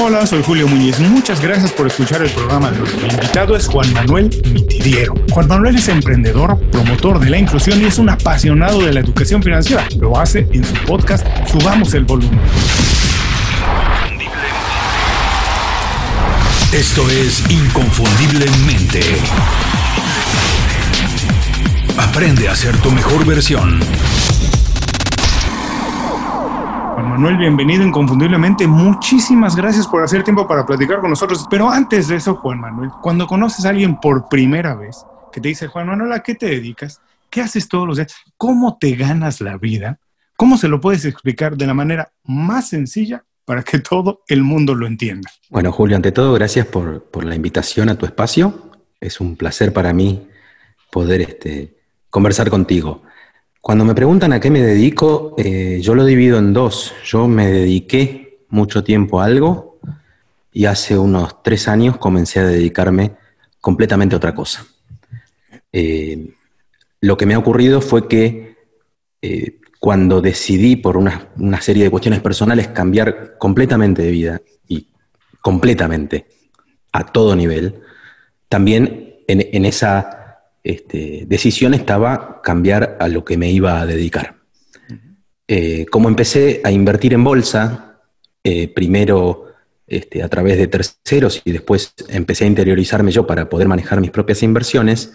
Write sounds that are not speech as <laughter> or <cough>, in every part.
Hola, soy Julio Muñiz. Muchas gracias por escuchar el programa de hoy. Mi invitado es Juan Manuel Mitidiero. Juan Manuel es emprendedor, promotor de la inclusión y es un apasionado de la educación financiera. Lo hace en su podcast Subamos el Volumen. Esto es Inconfundiblemente. Aprende a ser tu mejor versión. Juan Manuel, bienvenido inconfundiblemente. Muchísimas gracias por hacer tiempo para platicar con nosotros. Pero antes de eso, Juan Manuel, cuando conoces a alguien por primera vez que te dice, Juan Manuel, ¿a qué te dedicas? ¿Qué haces todos los días? ¿Cómo te ganas la vida? ¿Cómo se lo puedes explicar de la manera más sencilla para que todo el mundo lo entienda? Bueno, Julio, ante todo, gracias por, por la invitación a tu espacio. Es un placer para mí poder este, conversar contigo. Cuando me preguntan a qué me dedico, eh, yo lo divido en dos. Yo me dediqué mucho tiempo a algo y hace unos tres años comencé a dedicarme completamente a otra cosa. Eh, lo que me ha ocurrido fue que eh, cuando decidí por una, serie de cuestiones personales cambiar completamente de vida y completamente a todo nivel, también en esa este, decisión estaba cambiar a lo que me iba a dedicar. Eh, como empecé a invertir en bolsa, eh, primero este, a través de terceros y después empecé a interiorizarme yo para poder manejar mis propias inversiones,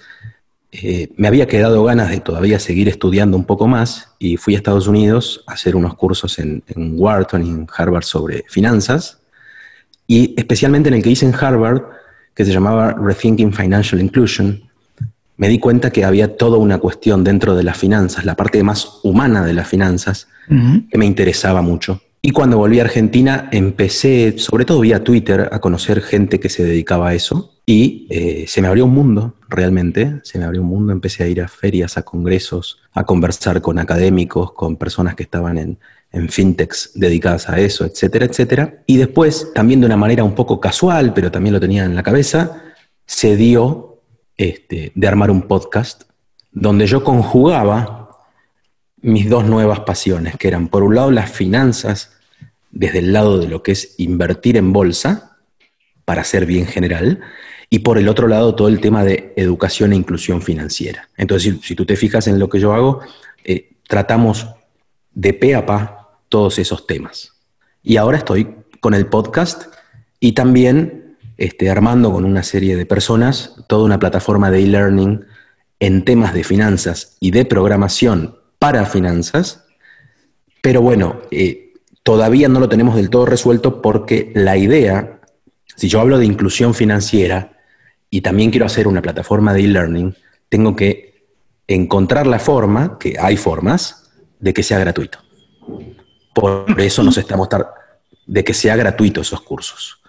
eh, me había quedado ganas de todavía seguir estudiando un poco más y fui a Estados Unidos a hacer unos cursos en, en Wharton y en Harvard sobre finanzas y especialmente en el que hice en Harvard, que se llamaba Rethinking Financial Inclusion, me di cuenta que había toda una cuestión dentro de las finanzas, la parte más humana de las finanzas, que me interesaba mucho. Y cuando volví a Argentina empecé, sobre todo vía Twitter, a conocer gente que se dedicaba a eso y eh, se me abrió un mundo, realmente, se me abrió un mundo, empecé a ir a ferias, a congresos, a conversar con académicos, con personas que estaban en, en fintechs dedicadas a eso, etcétera, etcétera. Y después, también de una manera un poco casual, pero también lo tenía en la cabeza, se dio este, de armar un podcast donde yo conjugaba mis dos nuevas pasiones, que eran por un lado las finanzas, desde el lado de lo que es invertir en bolsa, para ser bien general, y por el otro lado todo el tema de educación e inclusión financiera. Entonces, si, tú te fijas en lo que yo hago, eh, tratamos de pe a pa todos esos temas. Y ahora estoy con el podcast y también este, armando con una serie de personas toda una plataforma de e-learning en temas de finanzas y de programación para finanzas, pero bueno, eh, todavía no lo tenemos del todo resuelto porque la idea, si yo hablo de inclusión financiera y también quiero hacer una plataforma de e-learning, tengo que encontrar la forma, que hay formas, de que sea gratuito. Por eso nos estamos de que sea gratuito esos cursos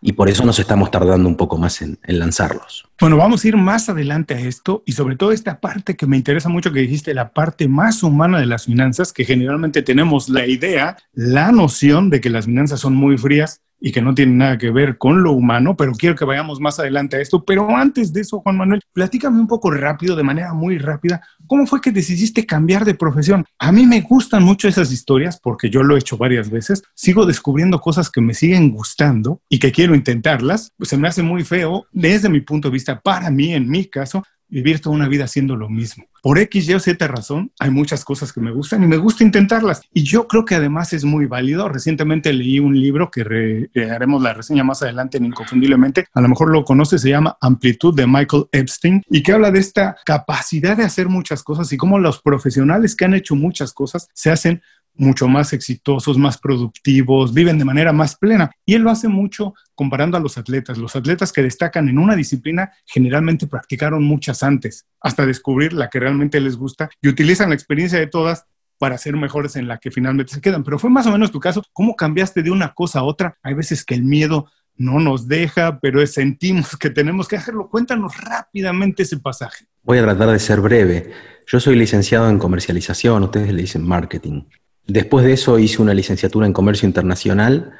y por eso nos estamos tardando un poco más en, lanzarlos. Bueno, vamos a ir más adelante a esto y sobre todo esta parte que me interesa mucho que dijiste, la parte más humana de las finanzas, que generalmente tenemos la idea, la noción de que las finanzas son muy frías y que no tiene nada que ver con lo humano, pero quiero que vayamos más adelante a esto. Pero antes de eso, Juan Manuel, platícame un poco rápido, de manera muy rápida, ¿cómo fue que decidiste cambiar de profesión? A mí me gustan mucho esas historias porque yo lo he hecho varias veces. Sigo descubriendo cosas que me siguen gustando y que quiero intentarlas. Pues se me hace muy feo, desde mi punto de vista, para mí, en mi caso, vivir toda una vida haciendo lo mismo. Por X, Y o Z razón, hay muchas cosas que me gustan y me gusta intentarlas. Y yo creo que además es muy válido. Recientemente leí un libro que eh, haremos la reseña más adelante en Inconfundiblemente. A lo mejor lo conoces, se llama Amplitud de Michael Epstein y que habla de esta capacidad de hacer muchas cosas y cómo los profesionales que han hecho muchas cosas se hacen mucho más exitosos, más productivos, viven de manera más plena. Y él lo hace mucho comparando a los atletas. Los atletas que destacan en una disciplina generalmente practicaron muchas antes, hasta descubrir la que realmente les gusta y utilizan la experiencia de todas para ser mejores en la que finalmente se quedan. Pero fue más o menos tu caso. ¿Cómo cambiaste de una cosa a otra? Hay veces que el miedo no nos deja, pero sentimos que tenemos que hacerlo. Cuéntanos rápidamente ese pasaje. Voy a tratar de ser breve. Yo soy licenciado en comercialización, ustedes le dicen marketing. Después de eso hice una licenciatura en comercio internacional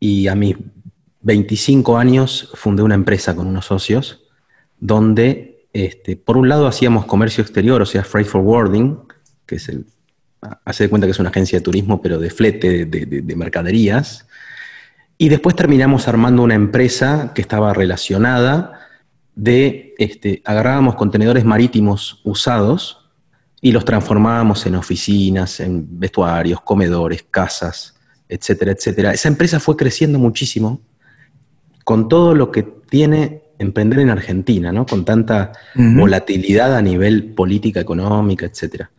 y a mis 25 años fundé una empresa con unos socios donde, este, por un lado, hacíamos comercio exterior, o sea, freight forwarding, que es el, hace de cuenta que es una agencia de turismo, pero de flete de, mercaderías. Y después terminamos armando una empresa que estaba relacionada de, este, agarrábamos contenedores marítimos usados y los transformábamos en oficinas, en vestuarios, comedores, casas, etcétera, etcétera. Esa empresa fue creciendo muchísimo con todo lo que tiene emprender en Argentina, ¿no? Con tanta volatilidad a nivel política, económica, etcétera.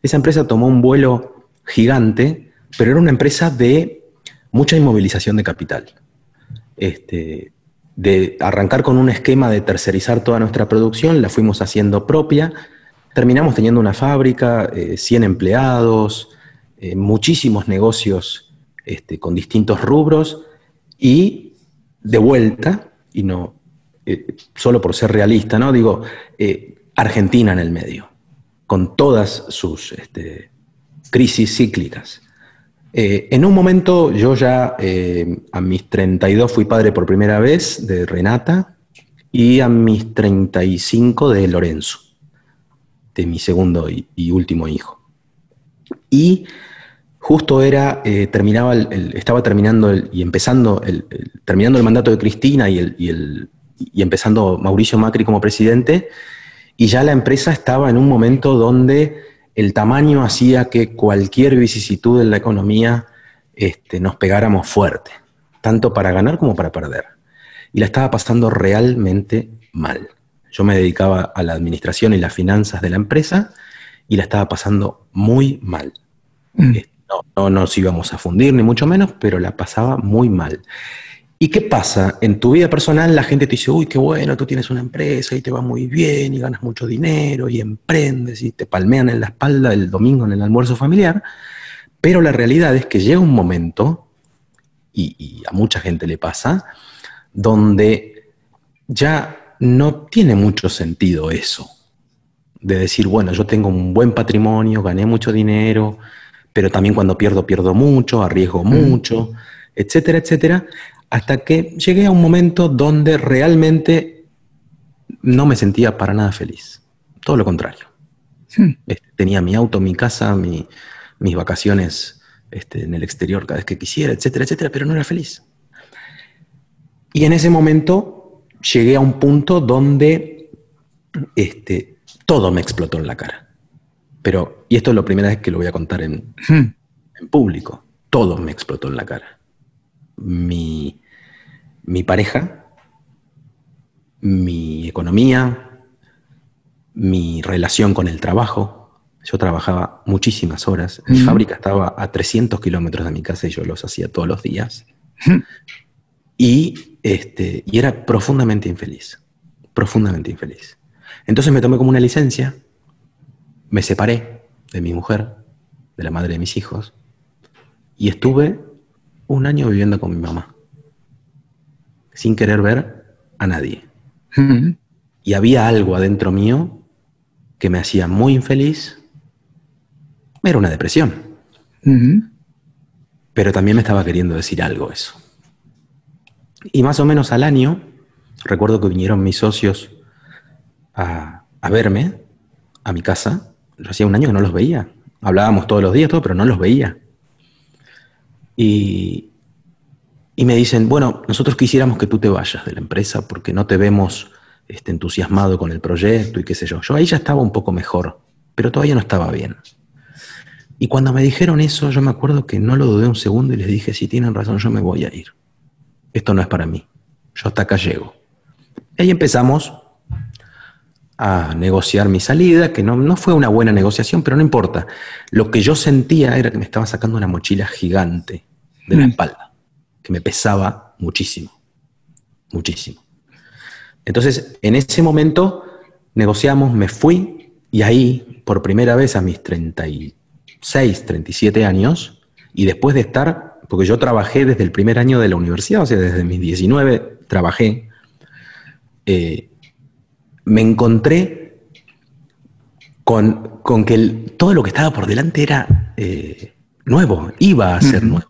Esa empresa tomó un vuelo gigante, pero era una empresa de mucha inmovilización de capital. Este, de arrancar con un esquema de tercerizar toda nuestra producción, la fuimos haciendo propia, terminamos teniendo una fábrica, 100 eh, empleados, eh, muchísimos negocios este, con distintos rubros y de vuelta, y no eh, solo por ser realista, ¿no? Digo, Argentina en el medio, con todas sus este, crisis cíclicas. Eh, en un momento yo ya eh, a mis 32 fui padre por primera vez de Renata y a mis 35 de Lorenzo, de mi segundo y, último hijo. Y justo era, eh, terminaba estaba terminando y empezando el, terminando el mandato de Cristina y, el, y empezando Mauricio Macri como presidente, y ya la empresa estaba en un momento donde el tamaño hacía que cualquier vicisitud en la economía este, nos pegáramos fuerte, tanto para ganar como para perder. Y la estaba pasando realmente mal. Yo me dedicaba a la administración y las finanzas de la empresa y la estaba pasando muy mal. Mm. No, no nos íbamos a fundir, ni mucho menos, pero la pasaba muy mal. ¿Y qué pasa? En tu vida personal la gente te dice, uy, qué bueno, tú tienes una empresa y te va muy bien y ganas mucho dinero y emprendes y te palmean en la espalda el domingo en el almuerzo familiar, pero la realidad es que llega un momento, y, a mucha gente le pasa, donde ya no tiene mucho sentido eso, de decir, bueno, yo tengo un buen patrimonio, gané mucho dinero, pero también cuando pierdo, pierdo mucho, arriesgo mucho, etcétera, etcétera hasta que llegué a un momento donde realmente no me sentía para nada feliz. Todo lo contrario. Este, tenía mi auto, mi casa, mis vacaciones este, en el exterior cada vez que quisiera, etcétera, etcétera, pero no era feliz. Y en ese momento llegué a un punto donde este, todo me explotó en la cara. Pero, y esto es la primera vez que lo voy a contar en, hmm. en público, todo me explotó en la cara. Mi, mi pareja, mi economía, mi relación con el trabajo. Yo trabajaba muchísimas horas. Mi fábrica estaba a 300 kilómetros de mi casa y yo los hacía todos los días. Y, este, y era profundamente infeliz. Profundamente infeliz. Entonces me tomé como una licencia, me separé de mi mujer, de la madre de mis hijos, y estuve un año viviendo con mi mamá sin querer ver a nadie. Y había algo adentro mío que me hacía muy infeliz. Era una depresión. Pero también me estaba queriendo decir algo eso. Y más o menos al año, recuerdo que vinieron mis socios a, verme a mi casa. Hacía un año que no los veía. Hablábamos todos los días, todo, pero no los veía. Y, y me dicen, bueno, nosotros quisiéramos que tú te vayas de la empresa porque no te vemos este, entusiasmado con el proyecto y qué sé yo. Yo ahí ya estaba un poco mejor, pero todavía no estaba bien. Y cuando me dijeron eso, yo me acuerdo que no lo dudé un segundo y les dije, si tienen razón, yo me voy a ir. Esto no es para mí. Yo hasta acá llego. Y ahí empezamos a negociar mi salida, que no, no, fue una buena negociación, pero no importa. Lo que yo sentía era que me estaba sacando una mochila gigante de la mm. espalda que me pesaba muchísimo, muchísimo. Entonces, en ese momento negociamos, me fui y ahí, por primera vez a mis 36, 37 años, y después de estar, porque yo trabajé desde el primer año de la universidad, o sea, desde mis 19 trabajé, eh, me encontré con, que todo lo que estaba por delante era eh, nuevo, iba a ser nuevo.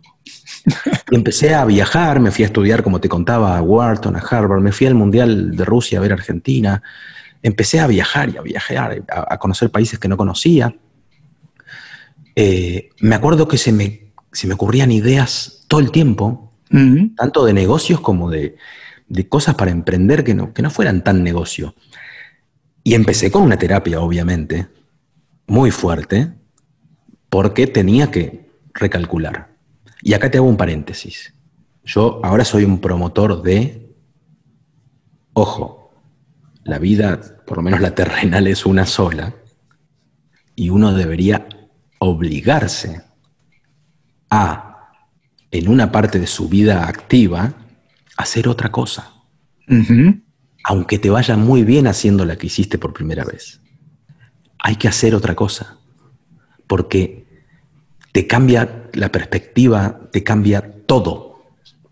Y empecé a viajar, me fui a estudiar, como te contaba, a Wharton, a Harvard, me fui al Mundial de Rusia a ver Argentina. Empecé a viajar y a viajar, a, conocer países que no conocía. Eh, me acuerdo que se me, se me ocurrían ideas todo el tiempo tanto de negocios como de, cosas para emprender que no, que no fueran tan negocio. Y empecé con una terapia, obviamente, muy fuerte, porque tenía que recalcular. Y acá te hago un paréntesis. Yo ahora soy un promotor de, ojo, la vida, por lo menos la terrenal, es una sola, y uno debería obligarse a, en una parte de su vida activa, hacer otra cosa. Aunque te vaya muy bien haciendo la que hiciste por primera vez. Hay que hacer otra cosa. Porque te cambia la perspectiva, te cambia todo.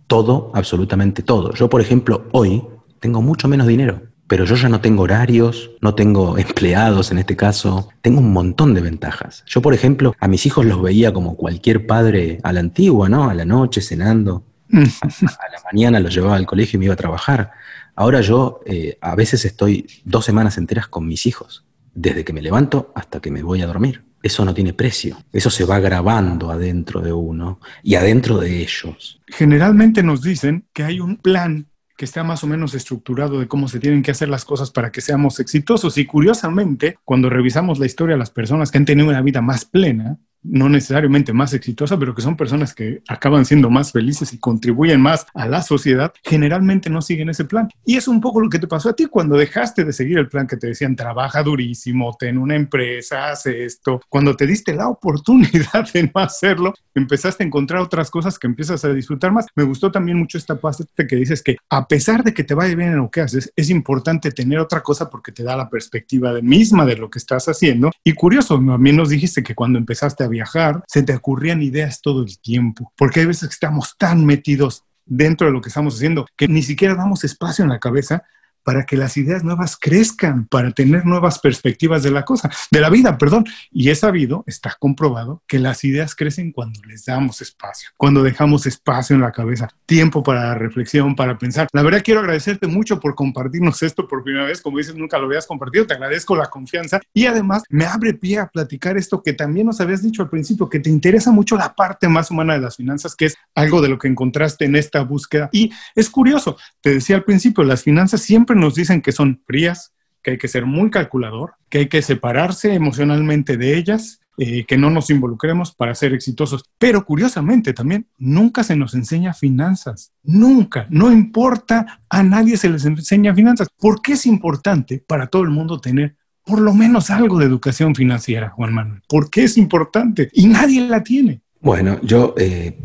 Todo, absolutamente todo. Yo, por ejemplo, hoy tengo mucho menos dinero pero yo ya no tengo horarios, no tengo <laughs> empleados en este caso, tengo un montón de ventajas. Yo, por ejemplo, a mis hijos los veía como cualquier padre a la antigua, ¿no? A la noche cenando, a, la mañana los llevaba al colegio y me iba a trabajar. Ahora yo eh, a veces estoy dos semanas enteras con mis hijos, desde que me levanto hasta que me voy a dormir. Eso no tiene precio. Eso se va grabando adentro de uno y adentro de ellos. Generalmente nos dicen que hay un plan que está más o menos estructurado de cómo se tienen que hacer las cosas para que seamos exitosos. Y curiosamente, cuando revisamos la historia de las personas que han tenido una vida más plena, no necesariamente más exitosa, pero que son personas que acaban siendo más felices y contribuyen más a la sociedad, generalmente no siguen ese plan. Y es un poco lo que te pasó a ti cuando dejaste de seguir el plan que te decían, trabaja durísimo, ten una empresa, haz esto. Cuando te diste la <laughs> oportunidad de no hacerlo, empezaste a encontrar otras cosas que empiezas a disfrutar más. Me gustó también mucho esta parte que dices que a pesar de que te vaya bien en lo que haces, es importante tener otra cosa porque te da la perspectiva de misma de lo que estás haciendo. Y curioso, también nos dijiste que cuando empezaste a viajar, se te ocurrían ideas todo el tiempo, porque hay veces que estamos tan metidos dentro de lo que estamos haciendo que ni siquiera damos espacio en la cabeza para que las ideas nuevas crezcan, para tener nuevas perspectivas de la cosa, de la vida, perdón. Y es sabido, está comprobado, que las ideas crecen cuando les damos espacio, cuando dejamos espacio en la cabeza, tiempo para la reflexión, para pensar. La verdad quiero agradecerte mucho por compartirnos esto por primera vez, como dices, nunca lo habías compartido, te agradezco la confianza y además me abre pie a platicar esto que también nos habías dicho al principio, que te interesa mucho la parte más humana de las finanzas, que es algo de lo que encontraste en esta búsqueda. Y es curioso, te decía al principio, las finanzas siempre nos dicen que son frías, que hay que ser muy calculador, que hay que separarse emocionalmente de ellas, eh, que no nos involucremos para ser exitosos. Pero curiosamente también, nunca se nos enseña finanzas. Nunca. No importa, a nadie se les enseña finanzas. ¿Por qué es importante para todo el mundo tener por lo menos algo de educación financiera, Juan Manuel? ¿Por qué es importante? Y nadie la tiene. Bueno, yo eh,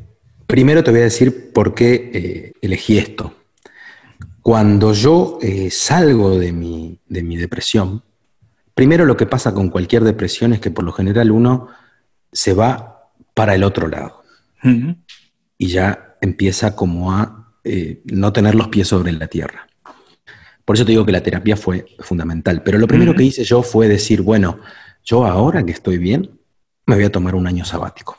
primero te voy a decir por qué eh, elegí esto. Cuando yo eh, salgo de mi, de mi depresión, primero lo que pasa con cualquier depresión es que por lo general uno se va para el otro lado y ya empieza como a eh, no tener los pies sobre la tierra. Por eso te digo que la terapia fue fundamental. Pero lo primero que hice yo fue decir, bueno, yo ahora que estoy bien, me voy a tomar un año sabático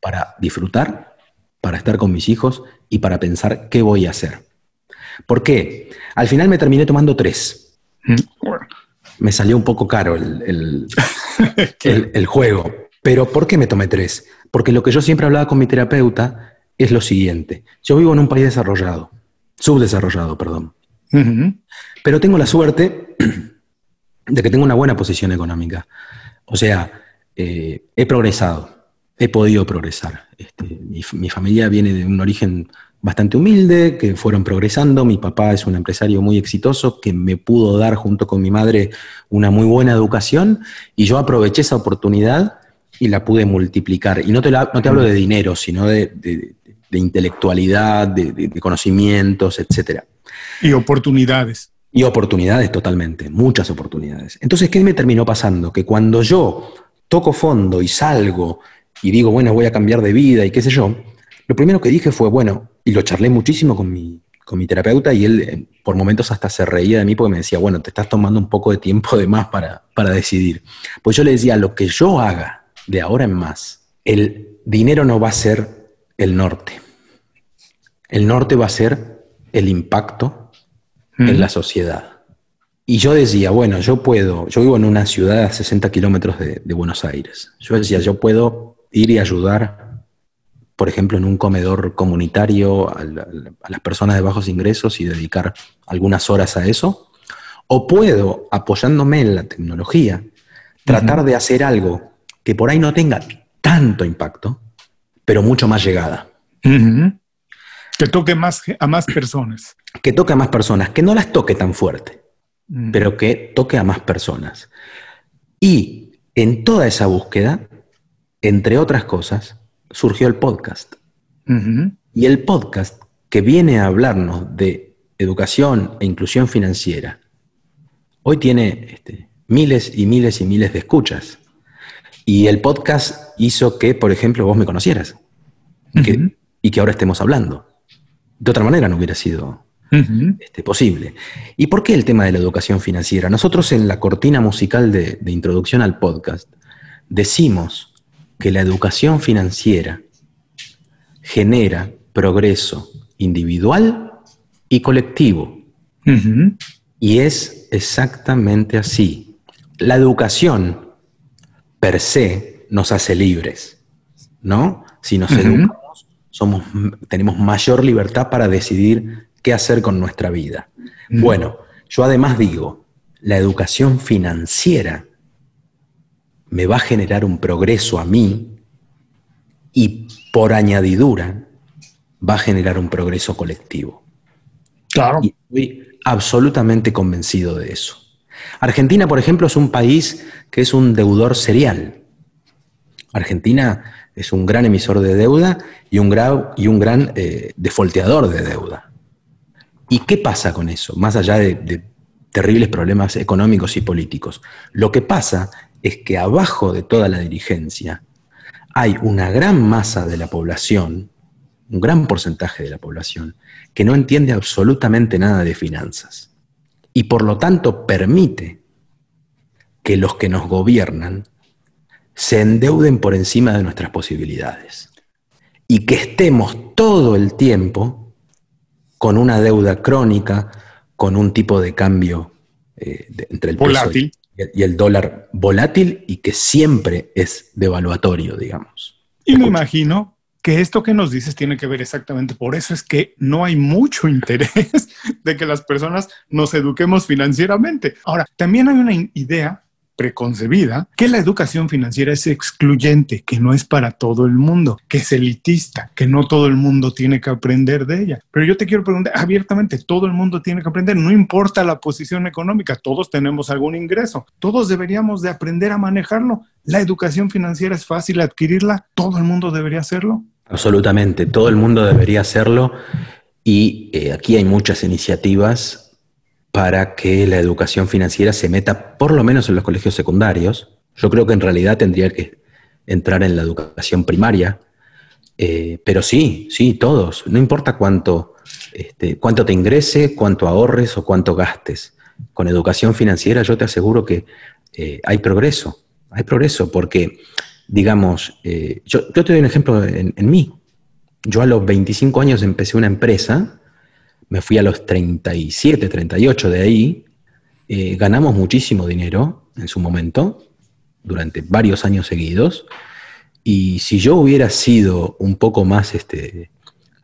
para disfrutar, para estar con mis hijos y para pensar qué voy a hacer. ¿Por qué? Al final me terminé tomando tres. Mm. Me salió un poco caro <laughs> el, el, juego. Pero ¿por qué me tomé tres? Porque lo que yo siempre hablaba con mi terapeuta es lo siguiente. Yo vivo en un país desarrollado, subdesarrollado, perdón. Pero tengo la suerte <clears throat> de que tengo una buena posición económica. O sea, eh, he progresado, he podido progresar. Este, mi, familia viene de un origen bastante humilde, que fueron progresando. Mi papá es un empresario muy exitoso que me pudo dar junto con mi madre una muy buena educación y yo aproveché esa oportunidad y la pude multiplicar. Y no te, no te hablo de dinero, sino de, intelectualidad, de, conocimientos, etc. Y oportunidades. Y oportunidades totalmente, muchas oportunidades. Entonces, ¿qué me terminó pasando? Que cuando yo toco fondo y salgo y digo, bueno, voy a cambiar de vida y qué sé yo, lo primero que dije fue, bueno, y lo charlé muchísimo con mi, con mi terapeuta y él eh, por momentos hasta se reía de mí porque me decía, bueno, te estás tomando un poco de tiempo de más para, para decidir. Pues yo le decía, lo que yo haga de ahora en más, el dinero no va a ser el norte. El norte va a ser el impacto en la sociedad. Y yo decía, bueno, yo puedo, yo vivo en una ciudad a 60 kilómetros de, de Buenos Aires. Yo decía, yo puedo ir y ayudar por ejemplo, en un comedor comunitario a, las personas de bajos ingresos y dedicar algunas horas a eso. O puedo, apoyándome en la tecnología, tratar de hacer algo que por ahí no tenga tanto impacto, pero mucho más llegada. Que toque más a más personas. <clears throat> Que toque a más personas, que no las toque tan fuerte, mm. pero que toque a más personas. Y en toda esa búsqueda, entre otras cosas, surgió el podcast. Y el podcast que viene a hablarnos de educación e inclusión financiera, hoy tiene este, miles y miles y miles de escuchas. Y el podcast hizo que, por ejemplo, vos me conocieras y que ahora estemos hablando. De otra manera no hubiera sido este, posible. ¿Y por qué el tema de la educación financiera? Nosotros en la cortina musical de, introducción al podcast decimos que la educación financiera genera progreso individual y colectivo. Y es exactamente así. La educación per se nos hace libres, ¿no? Si nos educamos, somos, tenemos mayor libertad para decidir qué hacer con nuestra vida. Bueno, yo además digo, la educación financiera me va a generar un progreso a mí y por añadidura va a generar un progreso colectivo. Claro. Y estoy absolutamente convencido de eso. Argentina, por ejemplo, es un país que es un deudor serial. Argentina es un gran emisor de deuda y un, y un gran eh, defolteador de deuda. ¿Y qué pasa con eso? Más allá de, terribles problemas económicos y políticos. Lo que pasa es que abajo de toda la dirigencia hay una gran masa de la población, un gran porcentaje de la población, que no entiende absolutamente nada de finanzas. Y por lo tanto permite que los que nos gobiernan se endeuden por encima de nuestras posibilidades. Y que estemos todo el tiempo con una deuda crónica, con un tipo de cambio eh, entre el volátil. Y, el dólar volátil y que siempre es devaluatorio, digamos. Y me imagino que esto que nos dices tiene que ver exactamente por eso es que no hay mucho <laughs> interés de que las personas nos eduquemos financieramente. Ahora, también hay una idea preconcebida que la educación financiera es excluyente, que no es para todo el mundo, que es elitista, que no todo el mundo tiene que aprender de ella. Pero yo te quiero preguntar abiertamente, todo el mundo tiene que aprender, no importa la posición económica, todos tenemos algún ingreso, todos deberíamos de aprender a manejarlo. La educación financiera es fácil adquirirla, todo el mundo debería hacerlo. Absolutamente, todo el mundo debería hacerlo y eh, aquí hay muchas iniciativas para que la educación financiera se meta por lo menos en los colegios secundarios. Yo creo que en realidad tendría que entrar en la educación primaria, eh, pero sí, sí, todos, no importa cuánto, este, cuánto te ingrese, cuánto ahorres o cuánto gastes. Con educación financiera yo te aseguro que eh, hay progreso, hay progreso, porque, digamos, eh, yo, te doy un ejemplo en, en mí. Yo a los 25 años empecé una empresa me fui a los 37, 38 de ahí, eh, ganamos muchísimo dinero en su momento, durante varios años seguidos, y si yo hubiera sido un poco más este,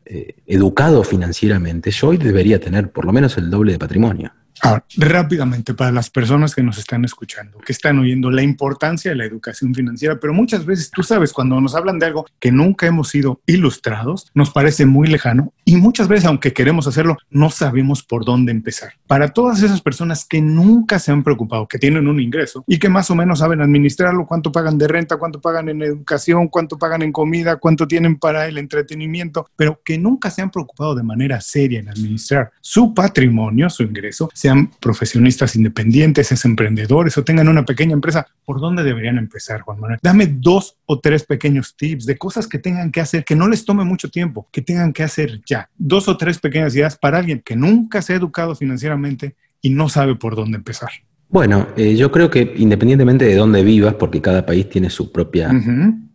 eh, educado financieramente, yo hoy debería tener por lo menos el doble de patrimonio. Ahora, rápidamente, para las personas que nos están escuchando, que están oyendo la importancia de la educación financiera, pero muchas veces tú sabes, cuando nos hablan de algo que nunca hemos sido ilustrados, nos parece muy lejano y muchas veces, aunque queremos hacerlo, no sabemos por dónde empezar. Para todas esas personas que nunca se han preocupado, que tienen un ingreso y que más o menos saben administrarlo, cuánto pagan de renta, cuánto pagan en educación, cuánto pagan en comida, cuánto tienen para el entretenimiento, pero que nunca se han preocupado de manera seria en administrar su patrimonio, su ingreso, sean profesionistas independientes, es emprendedores o tengan una pequeña empresa, ¿por dónde deberían empezar, Juan Manuel? Dame dos o tres pequeños tips de cosas que tengan que hacer, que no les tome mucho tiempo, que tengan que hacer ya. Dos o tres pequeñas ideas para alguien que nunca se ha educado financieramente y no sabe por dónde empezar. Bueno, eh, yo creo que independientemente de dónde vivas, porque cada país tiene su propia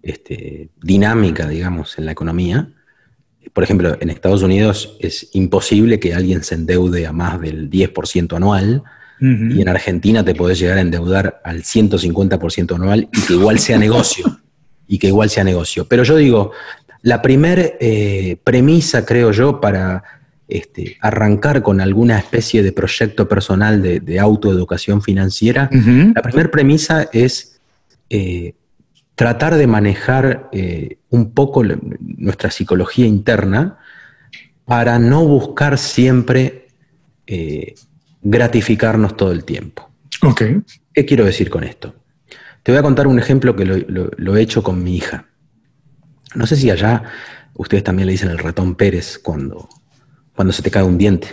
este, dinámica, digamos, en la economía, por ejemplo, en Estados Unidos es imposible que alguien se endeude a más del 10% anual. Y en Argentina te podés llegar a endeudar al 150% anual y que igual sea negocio. y que igual sea negocio. Pero yo digo, La primera eh, premisa, creo yo, para este, arrancar con alguna especie de proyecto personal de, autoeducación financiera, la primera premisa es eh, tratar de manejar eh, un poco nuestra psicología interna para no buscar siempre gratificarnos todo el tiempo. Okay. ¿Qué quiero decir con esto? Te voy a contar un ejemplo que lo he hecho con mi hija. No sé si allá ustedes también le dicen el ratón Pérez cuando, cuando se te cae un diente.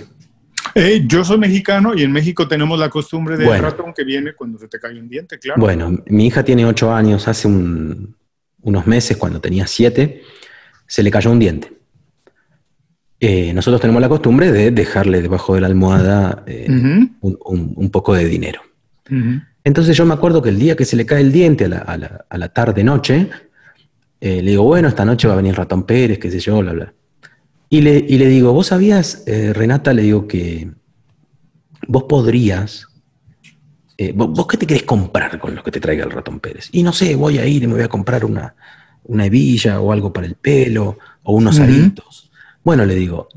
Eh, yo soy mexicano y en México tenemos la costumbre del ratón que viene cuando se te cae un diente, claro. Bueno, mi hija tiene ocho años, hace unos meses, cuando tenía siete, se le cayó un diente. Eh, nosotros tenemos la costumbre de dejarle debajo de la almohada eh, un, poco de dinero. Entonces yo me acuerdo que el día que se le cae el diente a la, a la tarde-noche, eh, le digo, bueno, esta noche va a venir Ratón Pérez, qué sé yo, bla, bla. Y le, le digo, ¿vos sabías, eh, Renata, le digo que vos podrías, eh, vos, qué te querés comprar con lo que te traiga el Ratón Pérez? Y no sé, voy a ir y me voy a comprar una, una hebilla o algo para el pelo o unos aritos. Bueno, le digo,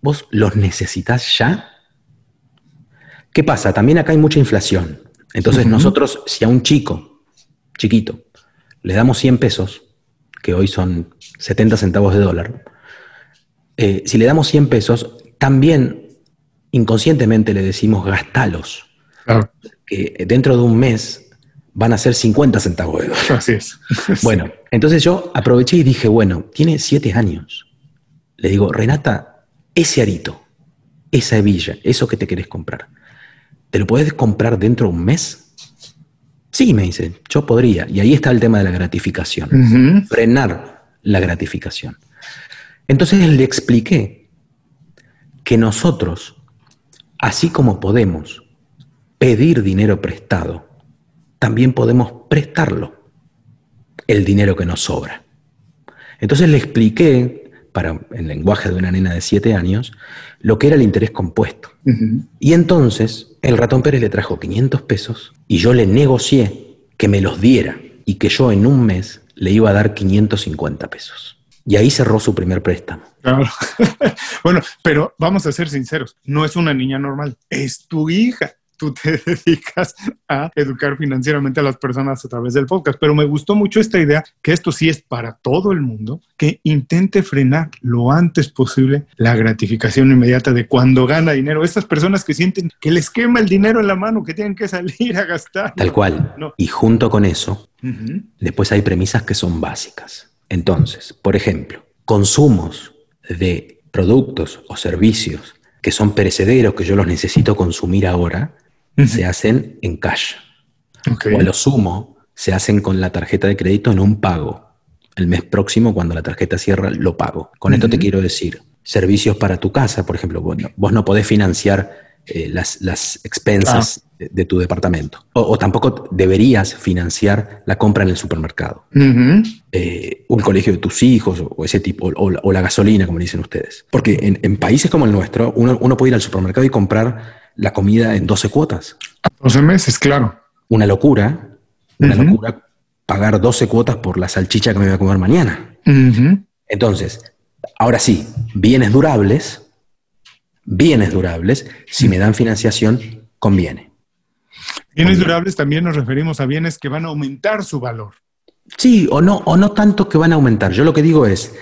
¿vos los necesitas ya? ¿Qué pasa? También acá hay mucha inflación. Entonces nosotros, si a un chico, chiquito, le damos 100 pesos, que hoy son 70 centavos de dólar, eh, si le damos 100 pesos, también inconscientemente le decimos gastalos. Que dentro de un mes van a ser 50 centavos de dólar. Así es. <laughs> Bueno, entonces yo aproveché y dije, bueno, tiene 7 años. Le digo, Renata, ese arito, esa hebilla, eso que te querés comprar, ¿te lo puedes comprar dentro de un mes? Sí, me dice, yo podría. Y ahí está el tema de la gratificación. Frenar la gratificación. Entonces le expliqué que nosotros, así como podemos pedir dinero prestado, también podemos prestarlo, el dinero que nos sobra. Entonces le expliqué, para, en lenguaje de una nena de siete años, lo que era el interés compuesto. Y entonces el ratón Pérez le trajo 500 pesos y yo le negocié que me los diera y que yo en un mes le iba a dar 550 pesos. Y ahí cerró su primer préstamo. <laughs> bueno, pero vamos a ser sinceros, no es una niña normal, es tu hija tú te <laughs> dedicas a educar financieramente a las personas a través del podcast. Pero me gustó mucho esta idea, que esto sí es para todo el mundo, que intente frenar lo antes posible la gratificación inmediata de cuando gana dinero. Estas personas que sienten que les quema el dinero en la mano, que tienen que salir a gastar. Tal cual. Y junto con eso, después hay premisas que son básicas. Entonces, por ejemplo, consumos de productos o servicios que son perecederos, que yo los necesito consumir ahora, se hacen en cash. O a lo sumo, se hacen con la tarjeta de crédito en un pago. El mes próximo, cuando la tarjeta cierra, lo pago. Con esto te quiero decir, servicios para tu casa, por ejemplo, vos no podés financiar eh, las, las, expensas ah. De, tu departamento. O, tampoco deberías financiar la compra en el supermercado. Eh, un colegio de tus hijos o, ese tipo, o, la gasolina, como dicen ustedes. Porque en, países como el nuestro, uno, uno puede ir al supermercado y comprar la comida en 12 cuotas. 12 meses, claro. Una locura, una locura pagar 12 cuotas por la salchicha que me voy a comer mañana. Entonces, ahora sí, bienes durables, bienes durables, si me dan financiación, conviene. Bienes durables también nos referimos a bienes que van a aumentar su valor. Sí, o no, o no tanto que van a aumentar. Yo lo que digo es,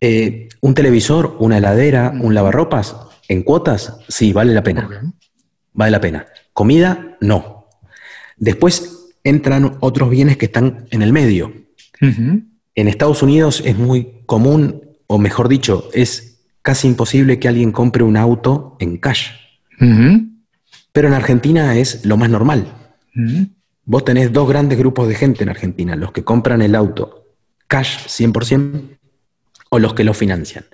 eh, un televisor, una heladera, un lavarropas, en cuotas, sí, vale la pena vale la pena. Comida, no. Después entran otros bienes que están en el medio. En Estados Unidos es muy común, o mejor dicho, es casi imposible que alguien compre un auto en cash. Pero en Argentina es lo más normal. Vos tenés dos grandes grupos de gente en Argentina, los que compran el auto cash 100% o los que lo financian.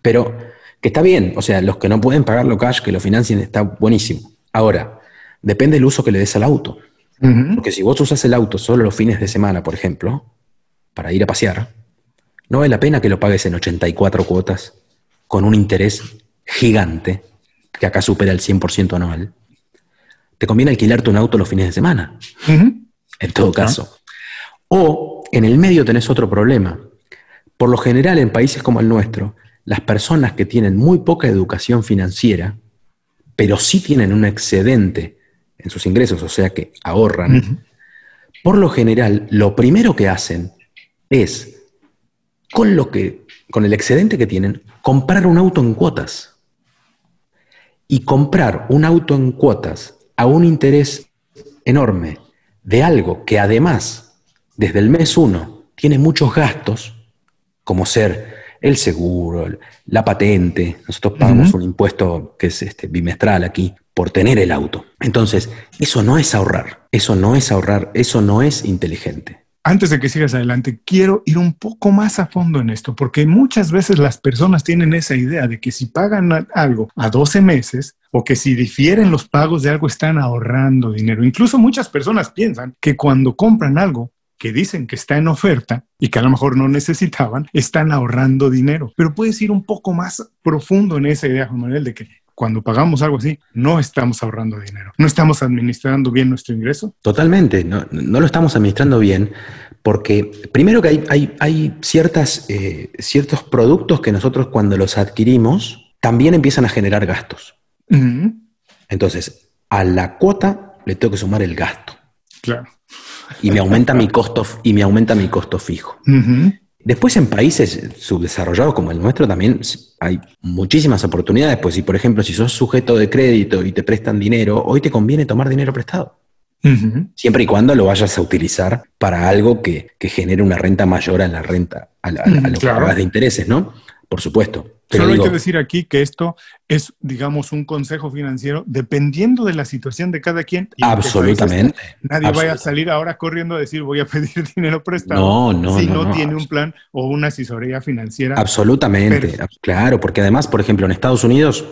Pero que está bien, o sea, los que no pueden pagarlo cash, que lo financien, está buenísimo. Ahora, depende del uso que le des al auto. Porque si vos usas el auto solo los fines de semana, por ejemplo, para ir a pasear, no vale la pena que lo pagues en 84 cuotas con un interés gigante, que acá supera el 100% anual. Te conviene alquilarte un auto los fines de semana, en todo caso. O en el medio tenés otro problema, Por lo general, en países como el nuestro, las personas que tienen muy poca educación financiera, pero sí tienen un excedente en sus ingresos, o sea que ahorran, por lo general, lo primero que hacen es, con, lo que, con el excedente que tienen, comprar un auto en cuotas. Y comprar un auto en cuotas a un interés enorme de algo que además, desde el mes uno, tiene muchos gastos, como ser el seguro, la patente, nosotros pagamos un impuesto que es este, bimestral aquí por tener el auto. Entonces, eso no es ahorrar, eso no es ahorrar, eso no es inteligente. Antes de que sigas adelante, quiero ir un poco más a fondo en esto, porque muchas veces las personas tienen esa idea de que si pagan algo a 12 meses o que si difieren los pagos de algo están ahorrando dinero. Incluso muchas personas piensan que cuando compran algo que dicen que está en oferta y que a lo mejor no necesitaban, están ahorrando dinero. Pero puedes ir un poco más profundo en esa idea, Juan Manuel, de que cuando pagamos algo así, no estamos ahorrando dinero, no estamos administrando bien nuestro ingreso. Totalmente, no, lo estamos administrando bien porque primero que hay, hay, ciertas, eh, ciertos productos que nosotros cuando los adquirimos también empiezan a generar gastos. Entonces, a la cuota le tengo que sumar el gasto. Claro. Y me aumenta mi costo, y me aumenta mi costo fijo. Después en países subdesarrollados como el nuestro también hay muchísimas oportunidades, pues si por ejemplo si sos sujeto de crédito y te prestan dinero, hoy te conviene tomar dinero prestado. Siempre y cuando lo vayas a utilizar para algo que, genere una renta mayor a la renta, a, lo que pagas de intereses, ¿no? Por supuesto. Solo hay que decir aquí que esto es, digamos, un consejo financiero dependiendo de la situación de cada quien. absolutamente. nadie vaya a salir ahora corriendo a decir voy a pedir <laughs> dinero prestado. No, no, si no, tiene un plan o una asesoría financiera. Absolutamente. Claro, porque además, por ejemplo, en Estados Unidos,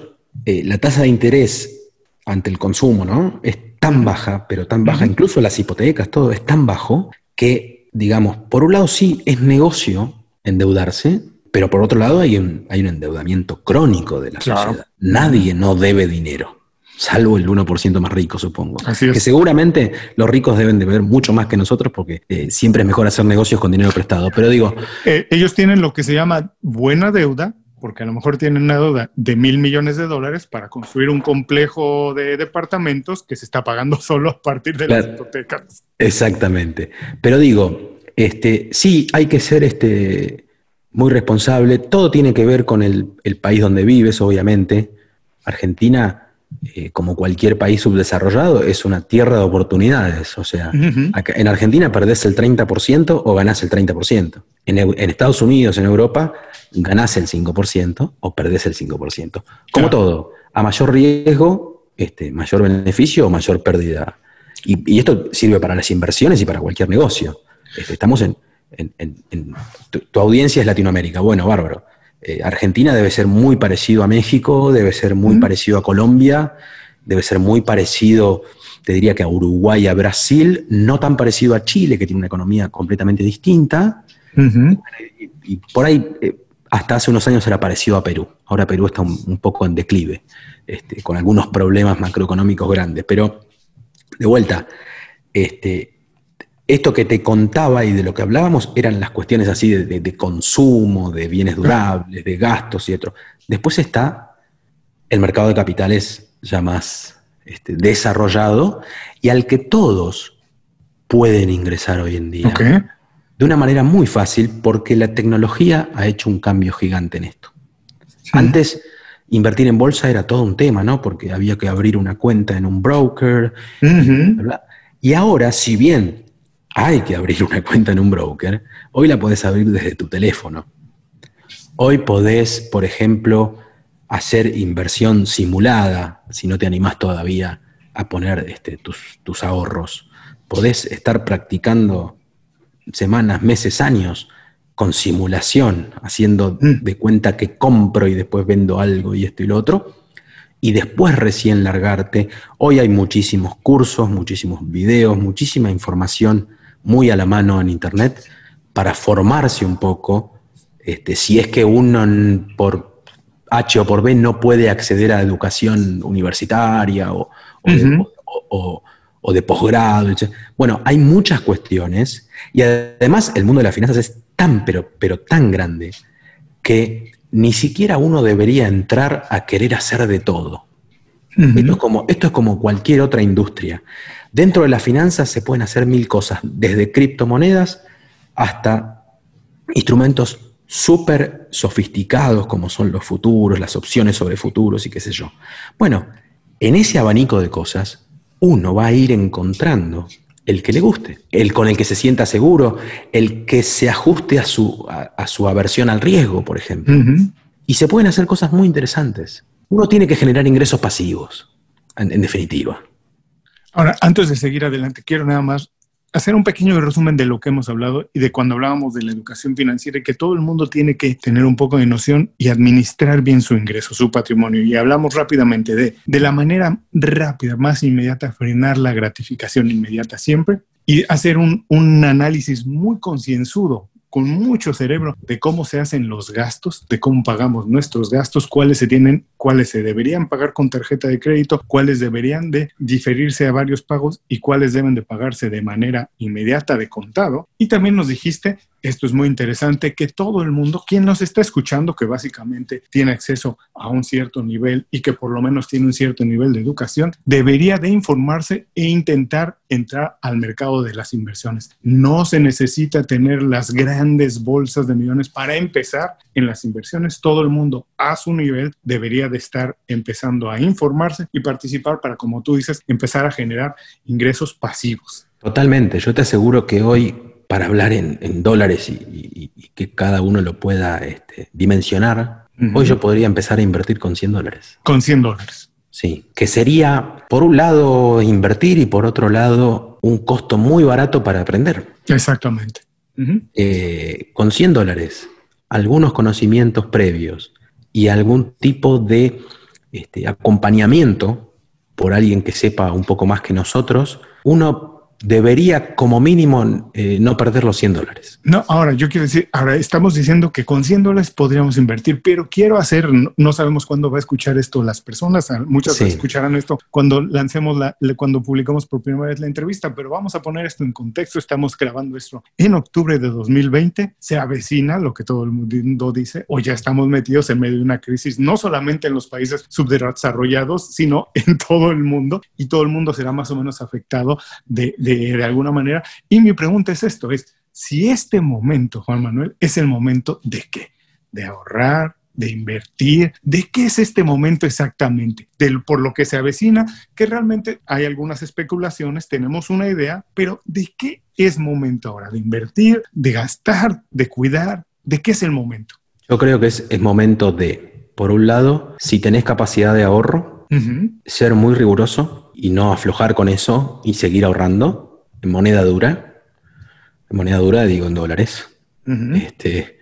eh, la tasa de interés ante el consumo, ¿no? Es tan baja, pero tan baja, incluso las hipotecas, todo es tan bajo que, digamos, por un lado sí es negocio endeudarse, pero por otro lado hay un, hay un endeudamiento crónico de la sociedad. Nadie no debe dinero, salvo el 1% más rico, supongo. Que seguramente los ricos deben de ver mucho más que nosotros porque eh, siempre es mejor hacer negocios con dinero prestado. Pero digo... Eh, ellos tienen lo que se llama buena deuda, porque a lo mejor tienen una deuda de mil millones de dólares para construir un complejo de departamentos que se está pagando <laughs> solo a partir de las hipotecas. Exactamente. Pero digo, este, sí hay que ser este, muy responsable. Todo tiene que ver con el, país donde vives, obviamente. Argentina, eh, como cualquier país subdesarrollado, es una tierra de oportunidades. O sea, en Argentina perdés el 30% o ganás el 30%. En, en, Estados Unidos, en Europa, ganás el 5% o perdés el 5%. Como todo, a mayor riesgo, este, mayor beneficio o mayor pérdida. Y, esto sirve para las inversiones y para cualquier negocio. Este, estamos en, en, tu, audiencia es Latinoamérica. Bueno, bárbaro. Eh, Argentina debe ser muy parecido a México, debe ser muy parecido a Colombia, debe ser muy parecido, te diría que a Uruguay, a Brasil, no tan parecido a Chile, que tiene una economía completamente distinta. y, por ahí, eh, hasta hace unos años era parecido a Perú. Ahora Perú está un, poco en declive, este, con algunos problemas macroeconómicos grandes. Pero, de vuelta, este, esto que te contaba y de lo que hablábamos eran las cuestiones así de, consumo, de bienes durables, de gastos y otro. Después está el mercado de capitales ya más este, desarrollado y al que todos pueden ingresar hoy en día. De una manera muy fácil porque la tecnología ha hecho un cambio gigante en esto. Antes, invertir en bolsa era todo un tema, ¿no? Porque había que abrir una cuenta en un broker. y ahora, si bien hay que abrir una cuenta en un broker, hoy la podés abrir desde tu teléfono. Hoy podés, por ejemplo, hacer inversión simulada, si no te animás todavía a poner este, tus, ahorros. Podés estar practicando semanas, meses, años con simulación, haciendo mm. de cuenta que compro y después vendo algo y esto y lo otro, y después recién largarte. Hoy hay muchísimos cursos, muchísimos videos, muchísima información muy a la mano en Internet para formarse un poco, este, si es que uno por H o por B no puede acceder a educación universitaria o, o de posgrado. Bueno, hay muchas cuestiones y además el mundo de las finanzas es tan, pero, pero tan grande que ni siquiera uno debería entrar a querer hacer de todo. Esto, es como, esto es como cualquier otra industria. Dentro de las finanzas se pueden hacer mil cosas, desde criptomonedas hasta instrumentos súper sofisticados como son los futuros, las opciones sobre futuros y qué sé yo. Bueno, en ese abanico de cosas, uno va a ir encontrando el que le guste, el con el que se sienta seguro, el que se ajuste a su, a, su aversión al riesgo, por ejemplo. Y se pueden hacer cosas muy interesantes. Uno tiene que generar ingresos pasivos, en definitiva. Ahora, antes de seguir adelante, quiero nada más hacer un pequeño resumen de lo que hemos hablado y de cuando hablábamos de la educación financiera y que todo el mundo tiene que tener un poco de noción y administrar bien su ingreso, su patrimonio. Y hablamos rápidamente de, de la manera rápida, más inmediata, frenar la gratificación inmediata siempre y hacer un, un análisis muy concienzudo con mucho cerebro de cómo se hacen los gastos, de cómo pagamos nuestros gastos, cuáles se tienen, cuáles se deberían pagar con tarjeta de crédito, cuáles deberían de diferirse a varios pagos y cuáles deben de pagarse de manera inmediata de contado. Y también nos dijiste esto es muy interesante, que todo el mundo, quien nos está escuchando, que básicamente tiene acceso a un cierto nivel y que por lo menos tiene un cierto nivel de educación, debería de informarse e intentar entrar al mercado de las inversiones. No se necesita tener las grandes bolsas de millones para empezar en las inversiones. Todo el mundo a su nivel debería de estar empezando a informarse y participar para, como tú dices, empezar a generar ingresos pasivos. Totalmente. Yo te aseguro que hoy para hablar en, dólares y, que cada uno lo pueda este, dimensionar, hoy yo podría empezar a invertir con 100 dólares. Con 100 dólares. Sí, que sería, por un lado, invertir y por otro lado, un costo muy barato para aprender. Exactamente. Eh, con 100 dólares, algunos conocimientos previos y algún tipo de este, acompañamiento por alguien que sepa un poco más que nosotros, uno debería como mínimo eh, no perder los 100 dólares. No, ahora yo quiero decir, ahora estamos diciendo que con 100 dólares podríamos invertir, pero quiero hacer, no, sabemos cuándo va a escuchar esto las personas, muchas escucharán esto cuando lancemos la, cuando publicamos por primera vez la entrevista, pero vamos a poner esto en contexto, estamos grabando esto en octubre de 2020, se avecina lo que todo el mundo dice, o ya estamos metidos en medio de una crisis, no solamente en los países subdesarrollados, sino en <laughs> todo el mundo, y todo el mundo será más o menos afectado de de, alguna manera. Y mi pregunta es esto, es si este momento, Juan Manuel, es el momento de qué? De ahorrar, de invertir, ¿de qué es este momento exactamente? Del, por lo que se avecina, que realmente hay algunas especulaciones, tenemos una idea, pero ¿de qué es momento ahora? ¿De invertir, de gastar, de cuidar? ¿De qué es el momento? Yo creo que es, momento de, por un lado, si tenés capacidad de ahorro, ser muy riguroso, y no aflojar con eso y seguir ahorrando en moneda dura. En moneda dura digo en dólares. este,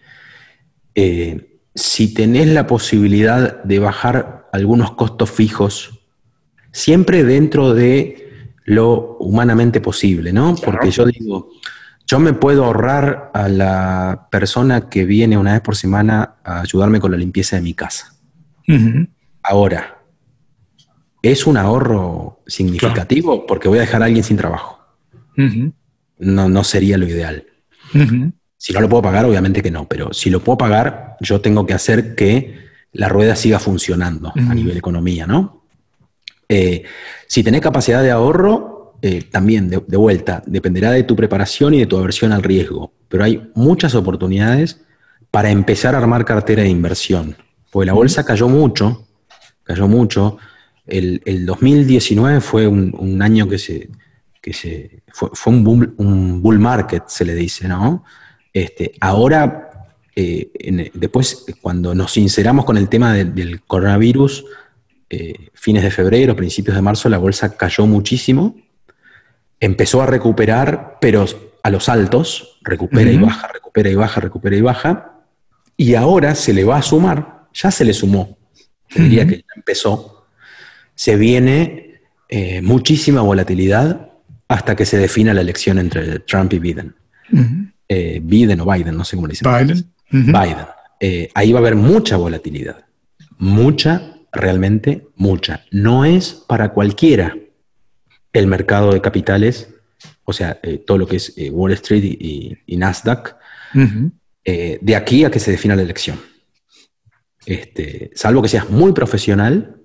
eh, si tenés la posibilidad de bajar algunos costos fijos, siempre dentro de lo humanamente posible, ¿no? Porque yo digo, yo me puedo ahorrar a la persona que viene una vez por semana a ayudarme con la limpieza de mi casa. Ahora, ¿Es un ahorro significativo? Porque voy a dejar a alguien sin trabajo. no, no sería lo ideal. Si no lo puedo pagar, obviamente que no, pero si lo puedo pagar, yo tengo que hacer que la rueda siga funcionando a nivel economía, ¿no? Eh, si tenés capacidad de ahorro, eh, también de, vuelta, dependerá de tu preparación y de tu aversión al riesgo, pero hay muchas oportunidades para empezar a armar cartera de inversión, porque la bolsa cayó mucho, cayó mucho, el, 2019 fue un, año que se, se fue, un, bull, market, se le dice, ¿no? Este, ahora, eh, después, cuando nos sinceramos con el tema del coronavirus, eh, fines de febrero, principios de marzo, la bolsa cayó muchísimo, empezó a recuperar, pero a los altos, recupera y baja, recupera y baja, recupera y baja, y ahora se le va a sumar, ya se le sumó, diría que ya empezó, se viene eh, muchísima volatilidad hasta que se defina la elección entre Trump y Biden. Eh, Biden o Biden, no sé cómo le dicen. Biden. Biden. Eh, ahí va a haber mucha volatilidad. Mucha, realmente mucha. No es para cualquiera. el mercado de capitales, o sea, eh, todo lo que es Wall Street y, y Nasdaq, de aquí a que se defina la elección. Este, salvo que seas muy profesional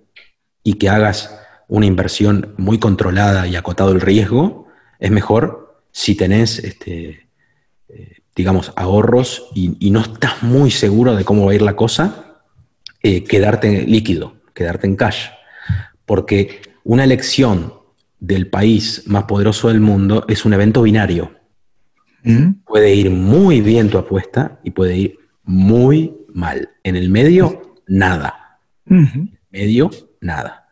y que hagas una inversión muy controlada y acotado el riesgo, es mejor si tenés, este, eh, digamos, ahorros y, no estás muy seguro de cómo va a ir la cosa, eh, quedarte líquido, quedarte en cash. Porque una elección del país más poderoso del mundo es un evento binario. Puede ir muy bien tu apuesta y puede ir muy mal. En el medio, nada. Medio, nada.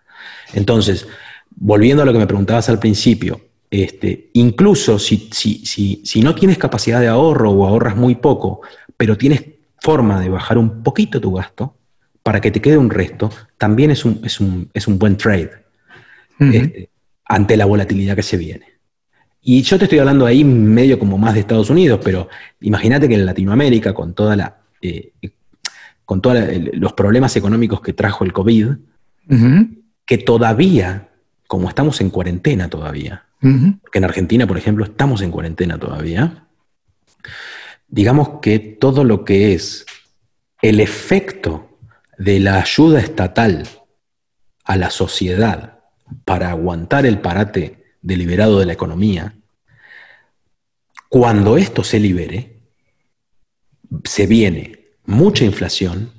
Entonces, volviendo a lo que me preguntabas al principio, este, incluso si, si, no tienes capacidad de ahorro o ahorras muy poco, pero tienes forma de bajar un poquito tu gasto para que te quede un resto, también es un, es un, buen trade este, ante la volatilidad que se viene. Y yo te estoy hablando ahí medio como más de Estados Unidos, pero imagínate que en Latinoamérica, con toda la, eh, con todos los problemas económicos que trajo el COVID, que todavía, como estamos en cuarentena todavía, porque en Argentina, por ejemplo, estamos en cuarentena todavía, digamos que todo lo que es el efecto de la ayuda estatal a la sociedad para aguantar el parate deliberado de la economía, cuando esto se libere, se viene mucha inflación,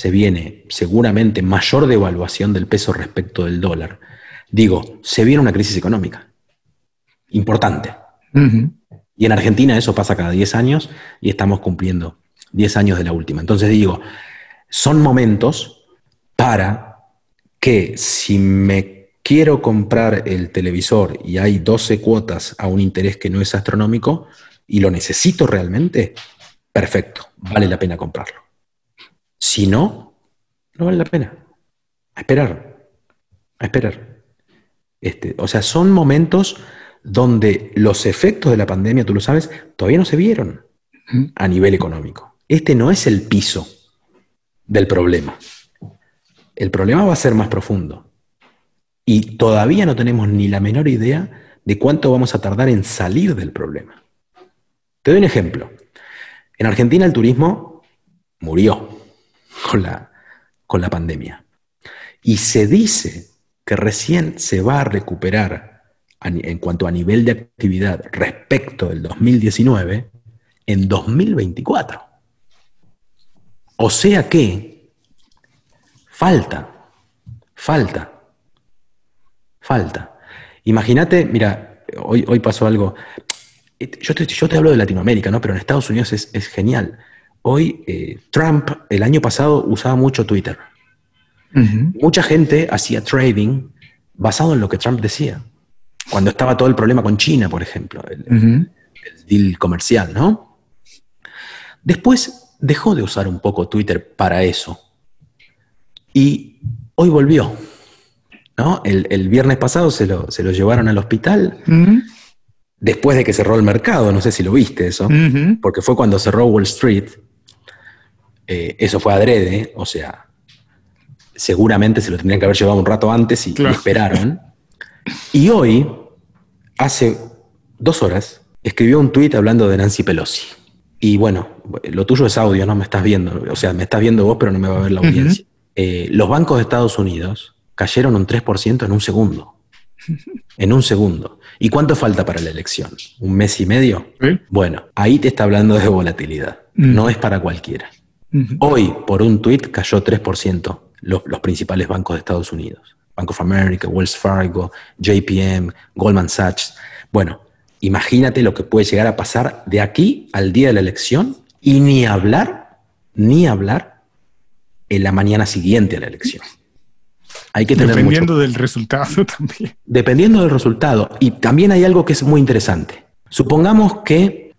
se viene seguramente mayor devaluación del peso respecto del dólar. Digo, se viene una crisis económica importante. Y en Argentina eso pasa cada 10 años y estamos cumpliendo 10 años de la última. Entonces digo, son momentos para que si me quiero comprar el televisor y hay 12 cuotas a un interés que no es astronómico y lo necesito realmente, perfecto, vale la pena comprarlo. Si no, no vale la pena. A esperar, a esperar. Este, o sea, son momentos donde los efectos de la pandemia, tú lo sabes, todavía no se vieron a nivel económico. Este no es el piso del problema. El problema va a ser más profundo. Y todavía no tenemos ni la menor idea de cuánto vamos a tardar en salir del problema. Te doy un ejemplo. En Argentina el turismo murió con la, con la pandemia. Y se dice que recién se va a recuperar en cuanto a nivel de actividad respecto del 2019 en 2024. O sea que falta, falta falta. Imagínate, mira, hoy, hoy pasó algo. Yo te, yo te hablo de Latinoamérica, ¿no? Pero en Estados Unidos es, genial. Hoy eh, Trump el año pasado usaba mucho Twitter. Mucha gente hacía trading basado en lo que Trump decía. Cuando estaba todo el problema con China, por ejemplo, el, el deal comercial, ¿no? Después dejó de usar un poco Twitter para eso. Y hoy volvió. El, viernes pasado se lo, llevaron al hospital después de que cerró el mercado, no sé si lo viste eso, porque fue cuando cerró Wall Street. Eh, eso fue adrede, o sea, seguramente se lo tendrían que haber llevado un rato antes y, esperaron. Y hoy, hace dos horas, escribió un tuit hablando de Nancy Pelosi. Y bueno, lo tuyo es audio, no me estás viendo. O sea, me estás viendo vos, pero no me va a ver la audiencia. Eh, los bancos de Estados Unidos cayeron un 3% en un segundo. <laughs> En un segundo. ¿Y cuánto falta para la elección? ¿Un mes y medio? Bueno, ahí te está hablando de volatilidad. No es para cualquiera. Hoy, por un tuit, cayó 3% los, los principales bancos de Estados Unidos. Bank of America, Wells Fargo, JPM, Goldman Sachs. Bueno, imagínate lo que puede llegar a pasar de aquí al día de la elección y ni hablar, ni hablar en la mañana siguiente a la elección. Hay que tener Dependiendo del resultado <laughs> también. Dependiendo del resultado. Y también hay algo que es muy interesante. Supongamos que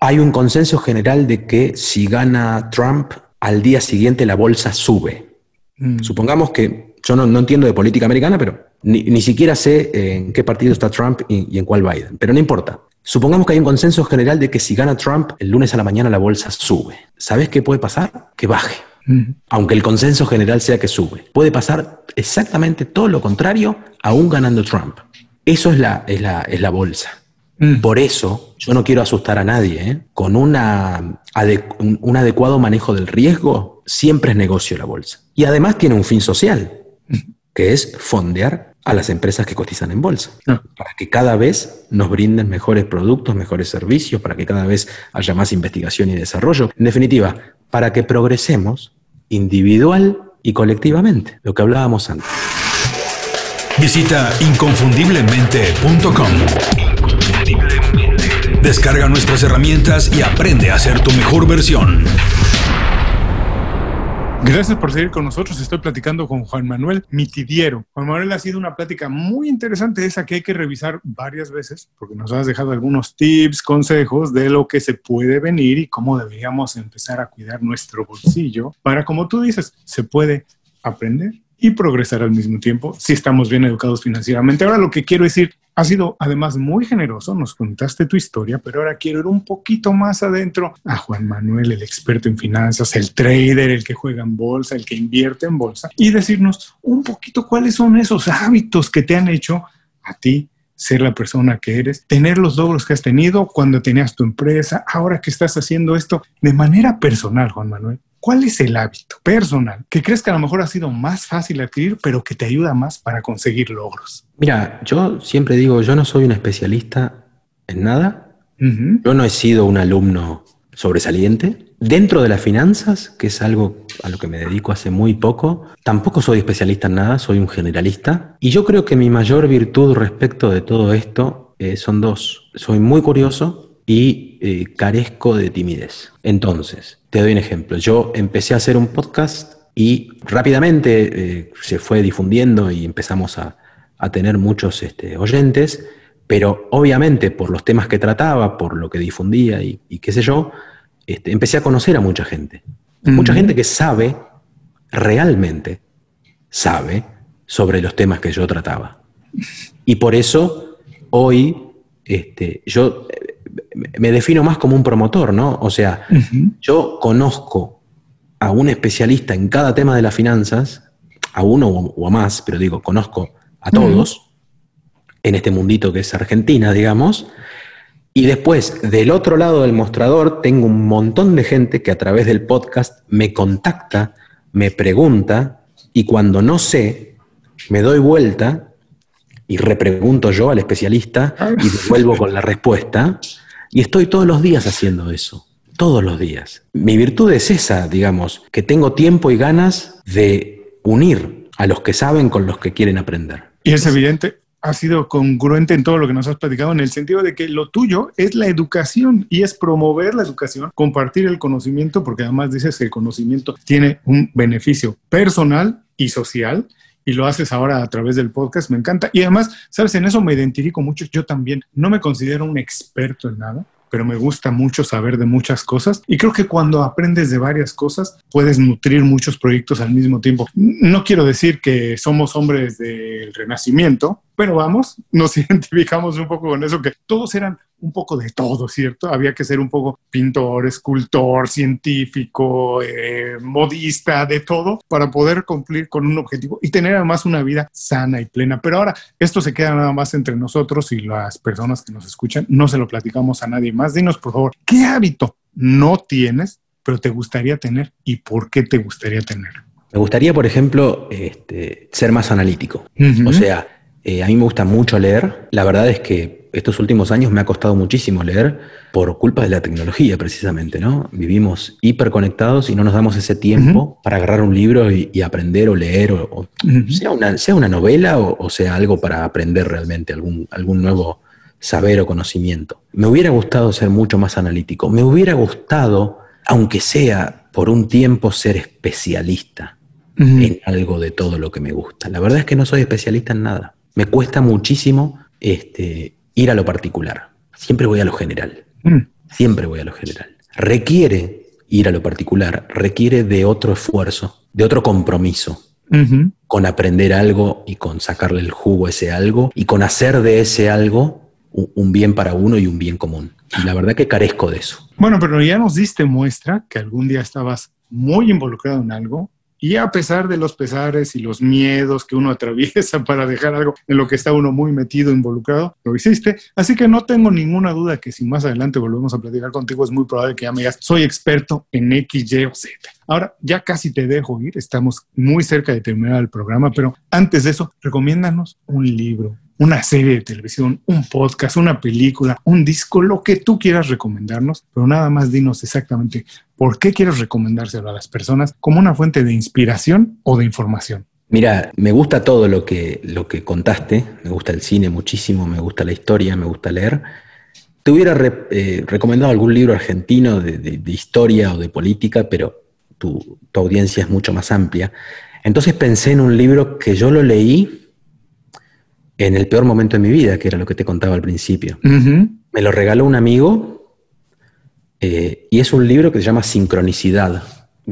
hay un consenso general de que si gana Trump, al día siguiente la bolsa sube. Mm. Supongamos que, yo no, entiendo de política americana, pero ni, siquiera sé en qué partido está Trump y, y en cuál Biden. Pero no importa. Supongamos que hay un consenso general de que si gana Trump, el lunes a la mañana la bolsa sube. ¿Sabes qué puede pasar? Que baje aunque el consenso general sea que sube. Puede pasar exactamente todo lo contrario, aún ganando Trump. Eso es la, es la, es la bolsa. Mm. Por eso yo no quiero asustar a nadie. ¿eh? Con una un, un adecuado manejo del riesgo, siempre es negocio la bolsa. Y además tiene un fin social, que es fondear a las empresas que cotizan en bolsa, Ah. para que cada vez nos brinden mejores productos, mejores servicios, para que cada vez haya más investigación y desarrollo. En definitiva, para que progresemos individual y colectivamente, lo que hablábamos antes. Visita inconfundiblemente.com. Descarga nuestras herramientas y aprende a ser tu mejor versión. Gracias por seguir con nosotros. Estoy platicando con Juan Manuel Mitidiero. Juan Manuel ha sido una plática muy interesante, esa que hay que revisar varias veces, porque nos has dejado algunos tips, consejos de lo que se puede venir y cómo deberíamos empezar a cuidar nuestro bolsillo para, como tú dices, se puede aprender y progresar al mismo tiempo si estamos bien educados financieramente. Ahora lo que quiero decir, ha sido además muy generoso, nos contaste tu historia, pero ahora quiero ir un poquito más adentro a Juan Manuel, el experto en finanzas, el trader, el que juega en bolsa, el que invierte en bolsa, y decirnos un poquito cuáles son esos hábitos que te han hecho a ti ser la persona que eres, tener los logros que has tenido cuando tenías tu empresa, ahora que estás haciendo esto de manera personal, Juan Manuel. ¿Cuál es el hábito personal que crees que a lo mejor ha sido más fácil adquirir, pero que te ayuda más para conseguir logros? Mira, yo siempre digo, yo no soy un especialista en nada, Ujú. yo no he sido un alumno sobresaliente. Dentro de las finanzas, que es algo a lo que me dedico hace muy poco, tampoco soy especialista en nada, soy un generalista. Y yo creo que mi mayor virtud respecto de todo esto eh, son dos. Soy muy curioso y eh, carezco de timidez. Entonces, te doy un ejemplo. Yo empecé a hacer un podcast y rápidamente eh, se fue difundiendo y empezamos a, a tener muchos este, oyentes, pero obviamente por los temas que trataba, por lo que difundía y, y qué sé yo, este, empecé a conocer a mucha gente. Mucha Ujú. gente que sabe, realmente sabe, sobre los temas que yo trataba. Y por eso hoy este, yo me defino más como un promotor, ¿no? O sea, yo conozco a un especialista en cada tema de las finanzas, a uno o o a más, pero digo, conozco a todos en este mundito que es Argentina, digamos, y después del otro lado del mostrador tengo un montón de gente que a través del podcast me contacta, me pregunta, y cuando no sé, me doy vuelta y repregunto yo al especialista y devuelvo con la respuesta. Y estoy todos los días haciendo eso, todos los días. Mi virtud es esa, digamos, que tengo tiempo y ganas de unir a los que saben con los que quieren aprender. Y es evidente, ha sido congruente en todo lo que nos has platicado, en el sentido de que lo tuyo es la educación y es promover la educación, compartir el conocimiento, porque además dices que el conocimiento tiene un beneficio personal y social. Y lo haces ahora a través del podcast, me encanta. Y además, sabes, en eso me identifico mucho. Yo también no me considero un experto en nada, pero me gusta mucho saber de muchas cosas. Y creo que cuando aprendes de varias cosas, puedes nutrir muchos proyectos al mismo tiempo. No quiero decir que somos hombres del renacimiento, pero vamos, nos <laughs> identificamos un poco con eso, que todos eran un poco de todo, ¿cierto? Había que ser un poco pintor, escultor, científico, eh, modista, de todo, para poder cumplir con un objetivo y tener además una vida sana y plena. Pero ahora esto se queda nada más entre nosotros y las personas que nos escuchan. No se lo platicamos a nadie más. Dinos, por favor, ¿qué hábito no tienes, pero te gustaría tener y por qué te gustaría tener? Me gustaría, por ejemplo, este, ser más analítico. O sea, eh, a mí me gusta mucho leer. La verdad es que estos últimos años me ha costado muchísimo leer por culpa de la tecnología, precisamente, ¿no? Vivimos hiperconectados y no nos damos ese tiempo para agarrar un libro y, y aprender o leer, o, sea, una, sea una novela o, o sea algo para aprender realmente, algún, algún nuevo saber o conocimiento. Me hubiera gustado ser mucho más analítico. Me hubiera gustado, aunque sea por un tiempo, ser especialista en algo de todo lo que me gusta. La verdad es que no soy especialista en nada. Me cuesta muchísimo este, ir a lo particular. Siempre voy a lo general. Mm. Siempre voy a lo general. Requiere ir a lo particular, requiere de otro esfuerzo, de otro compromiso con aprender algo y con sacarle el jugo a ese algo y con hacer de ese algo un bien para uno y un bien común. Y la verdad que carezco de eso. Bueno, pero ya nos diste muestra que algún día estabas muy involucrado en algo Y a pesar de los pesares y los miedos que uno <laughs> atraviesa para dejar algo en lo que está uno muy metido, involucrado, lo hiciste. Así que no tengo ninguna duda que si más adelante volvemos a platicar contigo, es muy probable que ya me digas, soy experto en X, Y o Z. Ahora, ya casi te dejo ir, estamos muy cerca de terminar el programa, pero antes de eso, recomiéndanos un libro, una serie de televisión, un podcast, una película, un disco, lo que tú quieras recomendarnos, pero nada más dinos exactamente por qué quieres recomendárselo a las personas como una fuente de inspiración o de información. Mira, me gusta todo lo que, lo que contaste, me gusta el cine muchísimo, me gusta la historia, me gusta leer. Te hubiera eh, recomendado algún libro argentino de, historia o de política, pero tu, audiencia es mucho más amplia. Entonces pensé en un libro que yo lo leí en el peor momento de mi vida, que era lo que te contaba al principio. Me lo regaló un amigo eh, y es un libro que se llama Sincronicidad.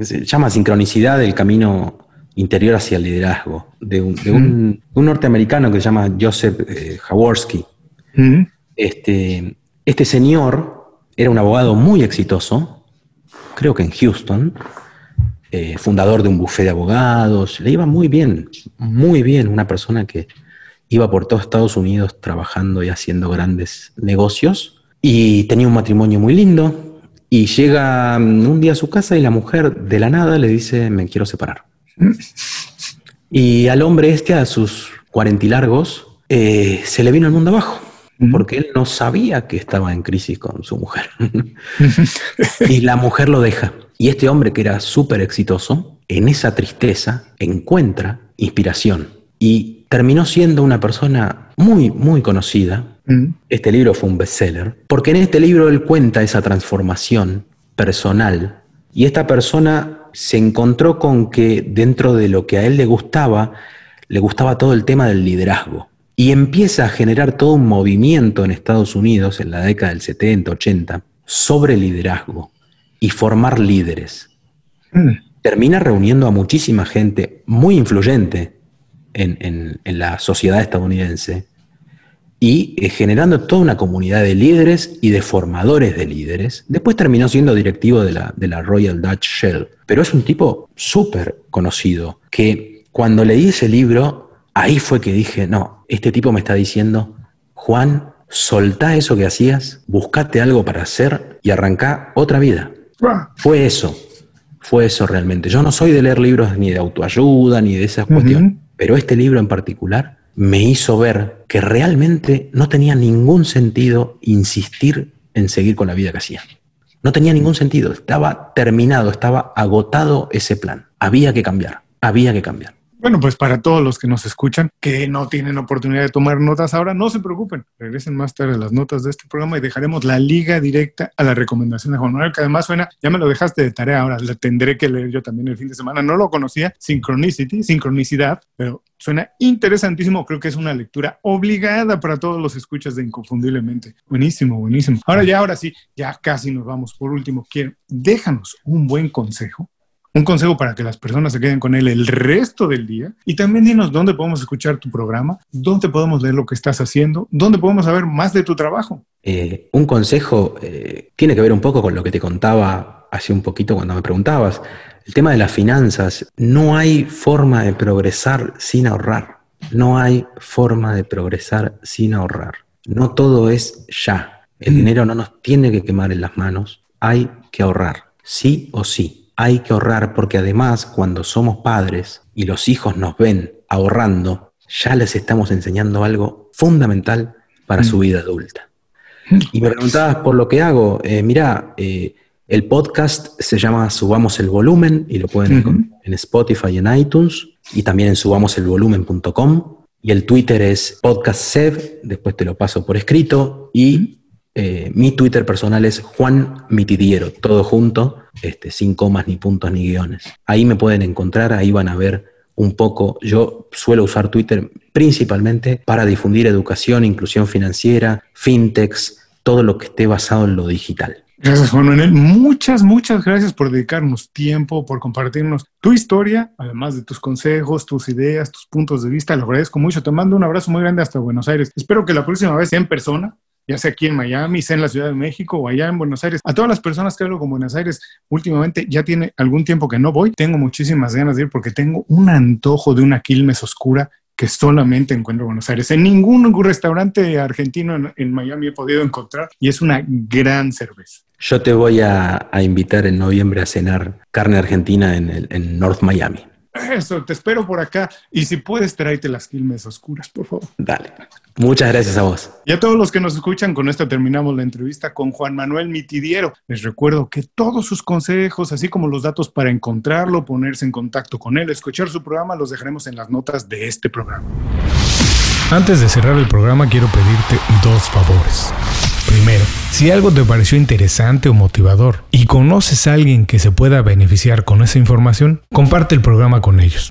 Se llama Sincronicidad del camino interior hacia el liderazgo, de un, norteamericano que se llama Joseph eh, Jaworski. este, este señor era un abogado muy exitoso, creo que en Houston, eh, fundador de un bufete de abogados, le iba muy bien, muy bien, una persona que iba por todo Estados Unidos trabajando y haciendo grandes negocios y tenía un matrimonio muy lindo y llega mm, un día a su casa y la mujer de la nada le dice me quiero separar. Y al hombre este, a sus cuarenta y largos, eh, se le vino el mundo abajo porque él no sabía que estaba en crisis con su mujer. <laughs> y la mujer lo deja. Y este hombre que era súper exitoso, en esa tristeza encuentra inspiración y terminó siendo una persona muy, muy conocida. Mm. Este libro fue un bestseller, porque en este libro él cuenta esa transformación personal y esta persona se encontró con que dentro de lo que a él le gustaba, le gustaba todo el tema del liderazgo. Y empieza a generar todo un movimiento en Estados Unidos en la década del 70, 80 sobre liderazgo y formar líderes. Mm. Termina reuniendo a muchísima gente muy influyente en, la sociedad estadounidense y eh, generando toda una comunidad de líderes y de formadores de líderes. Después terminó siendo directivo de la, de la Royal Dutch Shell, pero es un tipo súper conocido que cuando leí ese libro, ahí fue que dije, no, este tipo me está diciendo, Juan, soltá eso que hacías, buscate algo para hacer y arrancá otra vida. Fue eso, fue eso realmente. Yo no soy de leer libros ni de autoayuda ni de esas cuestiones pero este libro en particular me hizo ver que realmente no tenía ningún sentido insistir en seguir con la vida que hacía. No tenía ningún sentido, estaba terminado, estaba agotado ese plan. Había que cambiar, había que cambiar. Bueno, pues para todos los que nos escuchan, que no tienen oportunidad de tomar notas ahora, no se preocupen. Regresen más tarde las notas de este programa y dejaremos la liga directa a la recomendación de Juan Manuel, que además suena, ya me lo dejaste de tarea, ahora la tendré que leer yo también el fin de semana. No lo conocía, Synchronicity, sincronicidad, pero suena interesantísimo. Creo que es una lectura obligada para todos los escuchas de Inconfundiblemente. Buenísimo, buenísimo. Ahora ya, ahora sí, ya casi nos vamos. Por último, quiero, déjanos un buen consejo un consejo para que las personas se queden con él el resto del día. Y también dinos dónde podemos escuchar tu programa, dónde podemos leer lo que estás haciendo, dónde podemos saber más de tu trabajo. Eh, un consejo eh, tiene que ver un poco con lo que te contaba hace un poquito cuando me preguntabas. El tema de las finanzas, no hay forma de progresar sin ahorrar. No hay forma de progresar sin ahorrar. No todo es ya. El mm. dinero no nos tiene que quemar en las manos. Hay que ahorrar, sí o sí hay que ahorrar porque además cuando somos padres y los hijos nos ven ahorrando, ya les estamos enseñando algo fundamental para su mm. vida adulta. Y me preguntabas por lo que hago. Eh, mira, eh, el podcast se llama Subamos el Volumen y lo pueden encontrar en Spotify y en iTunes y también en subamoselvolumen.com. Y el Twitter es podcastsev, después te lo paso por escrito. Y eh, mi Twitter personal es Juan Mitidiero, todo junto este, sin comas, ni puntos, ni guiones. Ahí me pueden encontrar, ahí van a ver un poco. Yo suelo usar Twitter principalmente para difundir educación, inclusión financiera, fintechs, todo lo que esté basado en lo digital. Gracias, Juan Manuel. Muchas, muchas gracias por dedicarnos tiempo, por compartirnos tu historia, además de tus consejos, tus ideas, tus puntos de vista. Lo agradezco mucho. Te mando un abrazo muy grande hasta Buenos Aires. Espero que la próxima vez en persona ya sea aquí en Miami, sea en la Ciudad de México o allá en Buenos Aires. A todas las personas que hablo con Buenos Aires, últimamente ya tiene algún tiempo que no voy. Tengo muchísimas ganas de ir porque tengo un antojo de una Quilmes oscura que solamente encuentro en Buenos Aires. En ningún restaurante argentino en, Miami he podido encontrar y es una gran cerveza. Yo te voy a, invitar en noviembre a cenar carne argentina en, en North Miami. Eso, te espero por acá. Y si puedes, tráete las quilmes oscuras, por favor. Dale. Muchas gracias a vos. Y a todos los que nos escuchan, con esto terminamos la entrevista con Juan Manuel Mitidiero. Les recuerdo que todos sus consejos, así como los datos para encontrarlo, ponerse en contacto con él, escuchar su programa, los dejaremos en las notas de este programa. Antes de cerrar el programa, quiero pedirte dos favores. Primero, si algo te pareció interesante o motivador y conoces a alguien que se pueda beneficiar con esa información, comparte el programa con ellos.